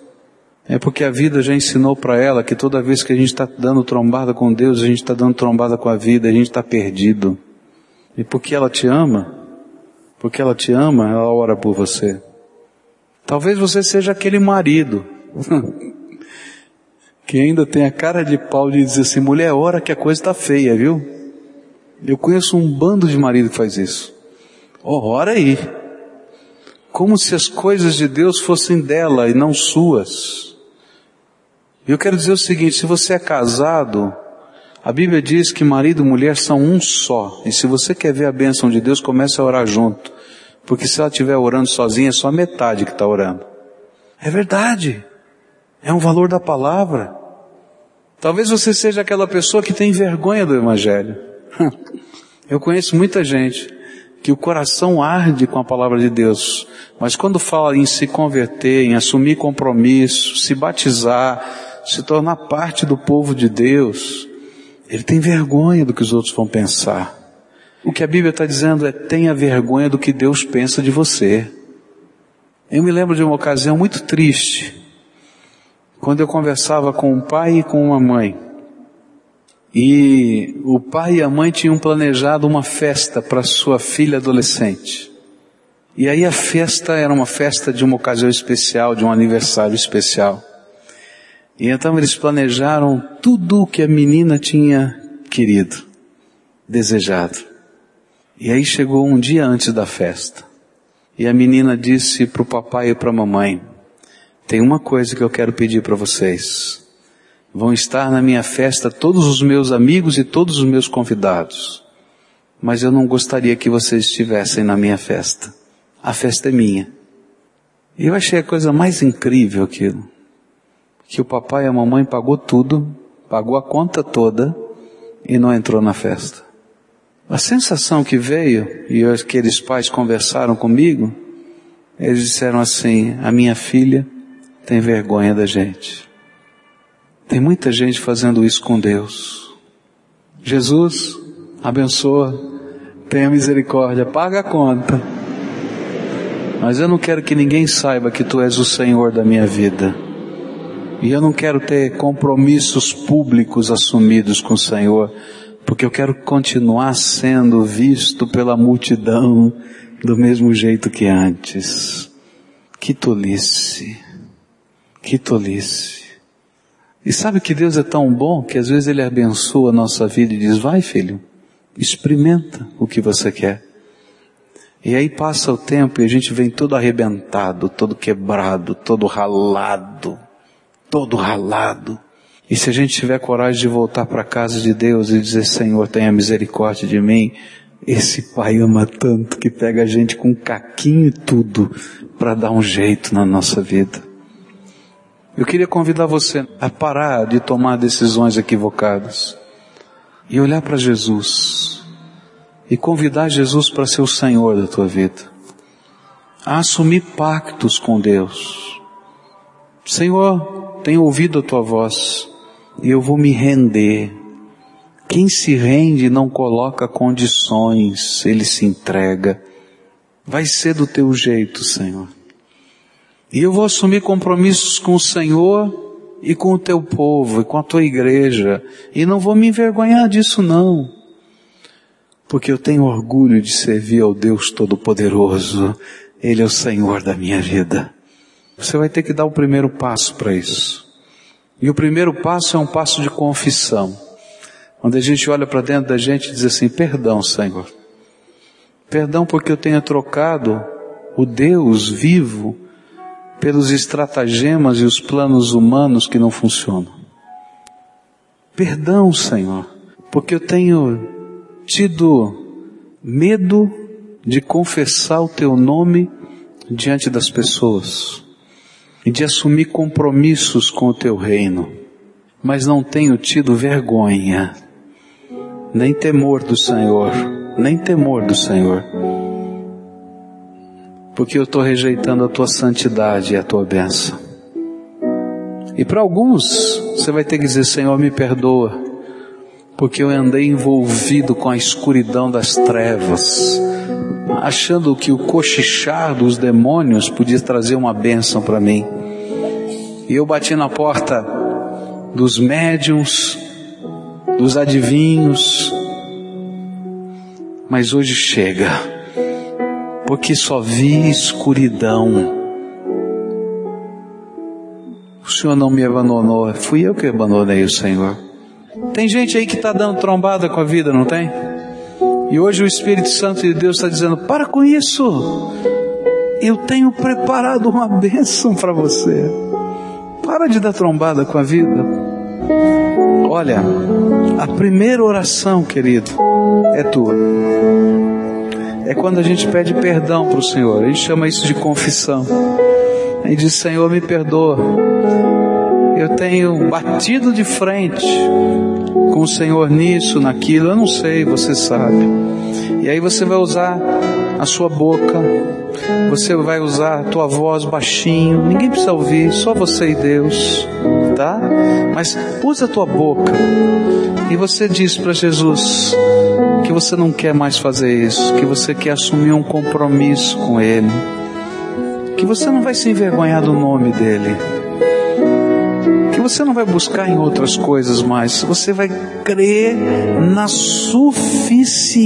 É porque a vida já ensinou para ela que toda vez que a gente está dando trombada com Deus, a gente está dando trombada com a vida, a gente está perdido. E porque ela te ama, porque ela te ama, ela ora por você. Talvez você seja aquele marido que ainda tem a cara de pau de dizer assim, mulher, ora que a coisa está feia, viu? Eu conheço um bando de marido que faz isso. Oh, ora aí. Como se as coisas de Deus fossem dela e não suas. Eu quero dizer o seguinte, se você é casado, a Bíblia diz que marido e mulher são um só. E se você quer ver a bênção de Deus, comece a orar junto. Porque se ela estiver orando sozinha, é só metade que está orando. É verdade. É um valor da palavra. Talvez você seja aquela pessoa que tem vergonha do Evangelho. Eu conheço muita gente que o coração arde com a palavra de Deus, mas quando fala em se converter, em assumir compromisso, se batizar, se tornar parte do povo de Deus, ele tem vergonha do que os outros vão pensar. O que a Bíblia está dizendo é tenha vergonha do que Deus pensa de você. Eu me lembro de uma ocasião muito triste, quando eu conversava com um pai e com uma mãe. E o pai e a mãe tinham planejado uma festa para sua filha adolescente. E aí a festa era uma festa de uma ocasião especial, de um aniversário especial. E então eles planejaram tudo o que a menina tinha querido, desejado. E aí chegou um dia antes da festa. E a menina disse para o papai e para a mamãe, tem uma coisa que eu quero pedir para vocês. Vão estar na minha festa todos os meus amigos e todos os meus convidados. Mas eu não gostaria que vocês estivessem na minha festa. A festa é minha. E eu achei a coisa mais incrível aquilo que o papai e a mamãe pagou tudo, pagou a conta toda e não entrou na festa. A sensação que veio, e aqueles pais conversaram comigo, eles disseram assim, a minha filha tem vergonha da gente. Tem muita gente fazendo isso com Deus. Jesus, abençoa, tenha misericórdia, paga a conta. Mas eu não quero que ninguém saiba que tu és o Senhor da minha vida. E eu não quero ter compromissos públicos assumidos com o Senhor, porque eu quero continuar sendo visto pela multidão do mesmo jeito que antes. Que tolice. Que tolice. E sabe que Deus é tão bom que às vezes Ele abençoa a nossa vida e diz, vai filho, experimenta o que você quer. E aí passa o tempo e a gente vem todo arrebentado, todo quebrado, todo ralado todo ralado. E se a gente tiver coragem de voltar para a casa de Deus e dizer, Senhor, tenha misericórdia de mim, esse Pai ama tanto que pega a gente com caquinho e tudo para dar um jeito na nossa vida. Eu queria convidar você a parar de tomar decisões equivocadas e olhar para Jesus e convidar Jesus para ser o Senhor da tua vida, a assumir pactos com Deus. Senhor, tenho ouvido a tua voz e eu vou me render. Quem se rende não coloca condições, ele se entrega. Vai ser do teu jeito, Senhor. E eu vou assumir compromissos com o Senhor e com o teu povo e com a tua igreja. E não vou me envergonhar disso não. Porque eu tenho orgulho de servir ao Deus Todo-Poderoso. Ele é o Senhor da minha vida. Você vai ter que dar o primeiro passo para isso. E o primeiro passo é um passo de confissão. Onde a gente olha para dentro da gente e diz assim, perdão Senhor. Perdão porque eu tenha trocado o Deus vivo pelos estratagemas e os planos humanos que não funcionam. Perdão, Senhor, porque eu tenho tido medo de confessar o teu nome diante das pessoas e de assumir compromissos com o teu reino, mas não tenho tido vergonha, nem temor do Senhor, nem temor do Senhor, porque eu estou rejeitando a tua santidade e a tua bênção. E para alguns, você vai ter que dizer: Senhor, me perdoa, porque eu andei envolvido com a escuridão das trevas, achando que o cochichar dos demônios podia trazer uma bênção para mim. E eu bati na porta dos médiums, dos adivinhos, mas hoje chega, porque só vi escuridão. O Senhor não me abandonou, fui eu que abandonei o Senhor. Tem gente aí que está dando trombada com a vida, não tem? E hoje o Espírito Santo de Deus está dizendo: para com isso. Eu tenho preparado uma bênção para você. Para de dar trombada com a vida. Olha, a primeira oração, querido, é tua. É quando a gente pede perdão para o Senhor. A gente chama isso de confissão. A gente diz: Senhor, me perdoa eu tenho batido de frente com o Senhor nisso, naquilo, eu não sei, você sabe. E aí você vai usar a sua boca, você vai usar a tua voz baixinho, ninguém precisa ouvir, só você e Deus, tá? Mas usa a tua boca e você diz para Jesus que você não quer mais fazer isso, que você quer assumir um compromisso com Ele, que você não vai se envergonhar do nome dEle você não vai buscar em outras coisas mais, você vai crer na suficiência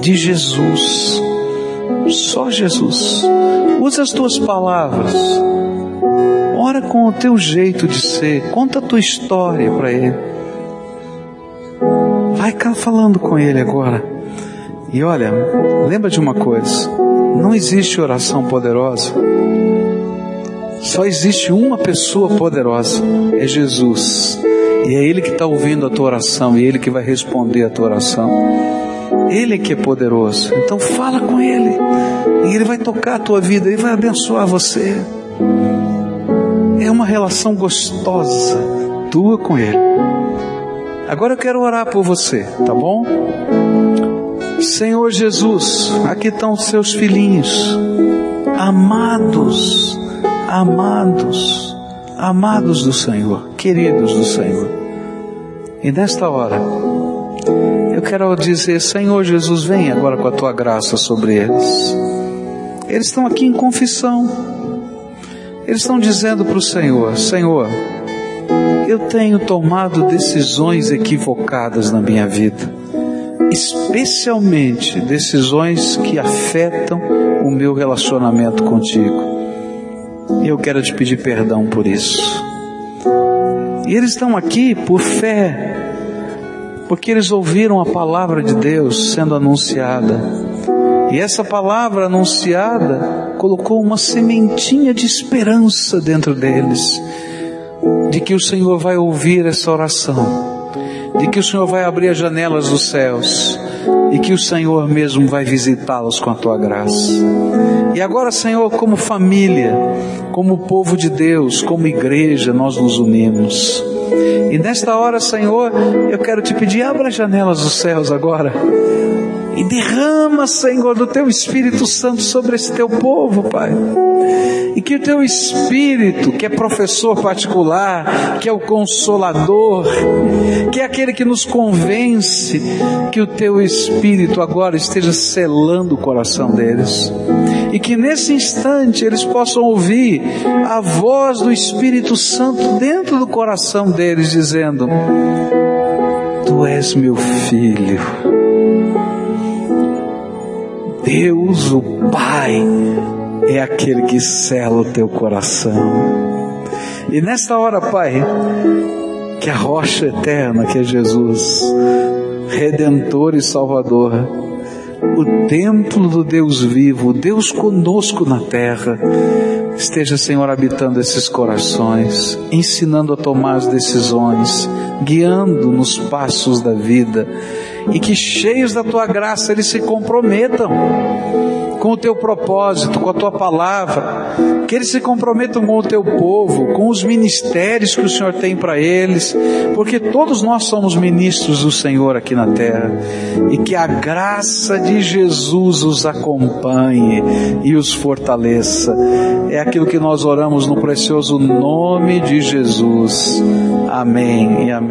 de Jesus. Só Jesus. Usa as tuas palavras. Ora com o teu jeito de ser. Conta a tua história para Ele. Vai cá falando com Ele agora. E olha, lembra de uma coisa: não existe oração poderosa só existe uma pessoa poderosa, é Jesus. E é Ele que está ouvindo a tua oração e Ele que vai responder a tua oração. Ele é que é poderoso. Então fala com Ele. E Ele vai tocar a tua vida, Ele vai abençoar você. É uma relação gostosa, tua com Ele. Agora eu quero orar por você, tá bom? Senhor Jesus, aqui estão os seus filhinhos, amados amados, amados do Senhor, queridos do Senhor. E nesta hora, eu quero dizer, Senhor Jesus, vem agora com a tua graça sobre eles. Eles estão aqui em confissão. Eles estão dizendo para o Senhor: Senhor, eu tenho tomado decisões equivocadas na minha vida, especialmente decisões que afetam o meu relacionamento contigo. E eu quero te pedir perdão por isso. E eles estão aqui por fé, porque eles ouviram a palavra de Deus sendo anunciada. E essa palavra anunciada colocou uma sementinha de esperança dentro deles, de que o Senhor vai ouvir essa oração, de que o Senhor vai abrir as janelas dos céus e que o Senhor mesmo vai visitá-los com a tua graça. E agora, Senhor, como família, como povo de Deus, como igreja, nós nos unimos. E nesta hora, Senhor, eu quero te pedir, abra as janelas dos céus agora. E derrama, Senhor, do teu Espírito Santo sobre esse teu povo, Pai. E que o teu Espírito, que é professor particular, que é o consolador, que é aquele que nos convence, que o teu Espírito agora esteja selando o coração deles. E que nesse instante eles possam ouvir a voz do Espírito Santo dentro do coração deles, dizendo: Tu és meu filho. Deus, o Pai, é aquele que sela o teu coração. E nesta hora, Pai, que a rocha eterna, que é Jesus, Redentor e Salvador, o templo do Deus vivo, Deus conosco na terra, esteja, Senhor, habitando esses corações, ensinando a tomar as decisões, guiando nos passos da vida e que cheios da tua graça eles se comprometam com o teu propósito, com a tua palavra, que eles se comprometam com o teu povo, com os ministérios que o Senhor tem para eles, porque todos nós somos ministros do Senhor aqui na terra, e que a graça de Jesus os acompanhe e os fortaleça. É aquilo que nós oramos no precioso nome de Jesus. Amém e amém.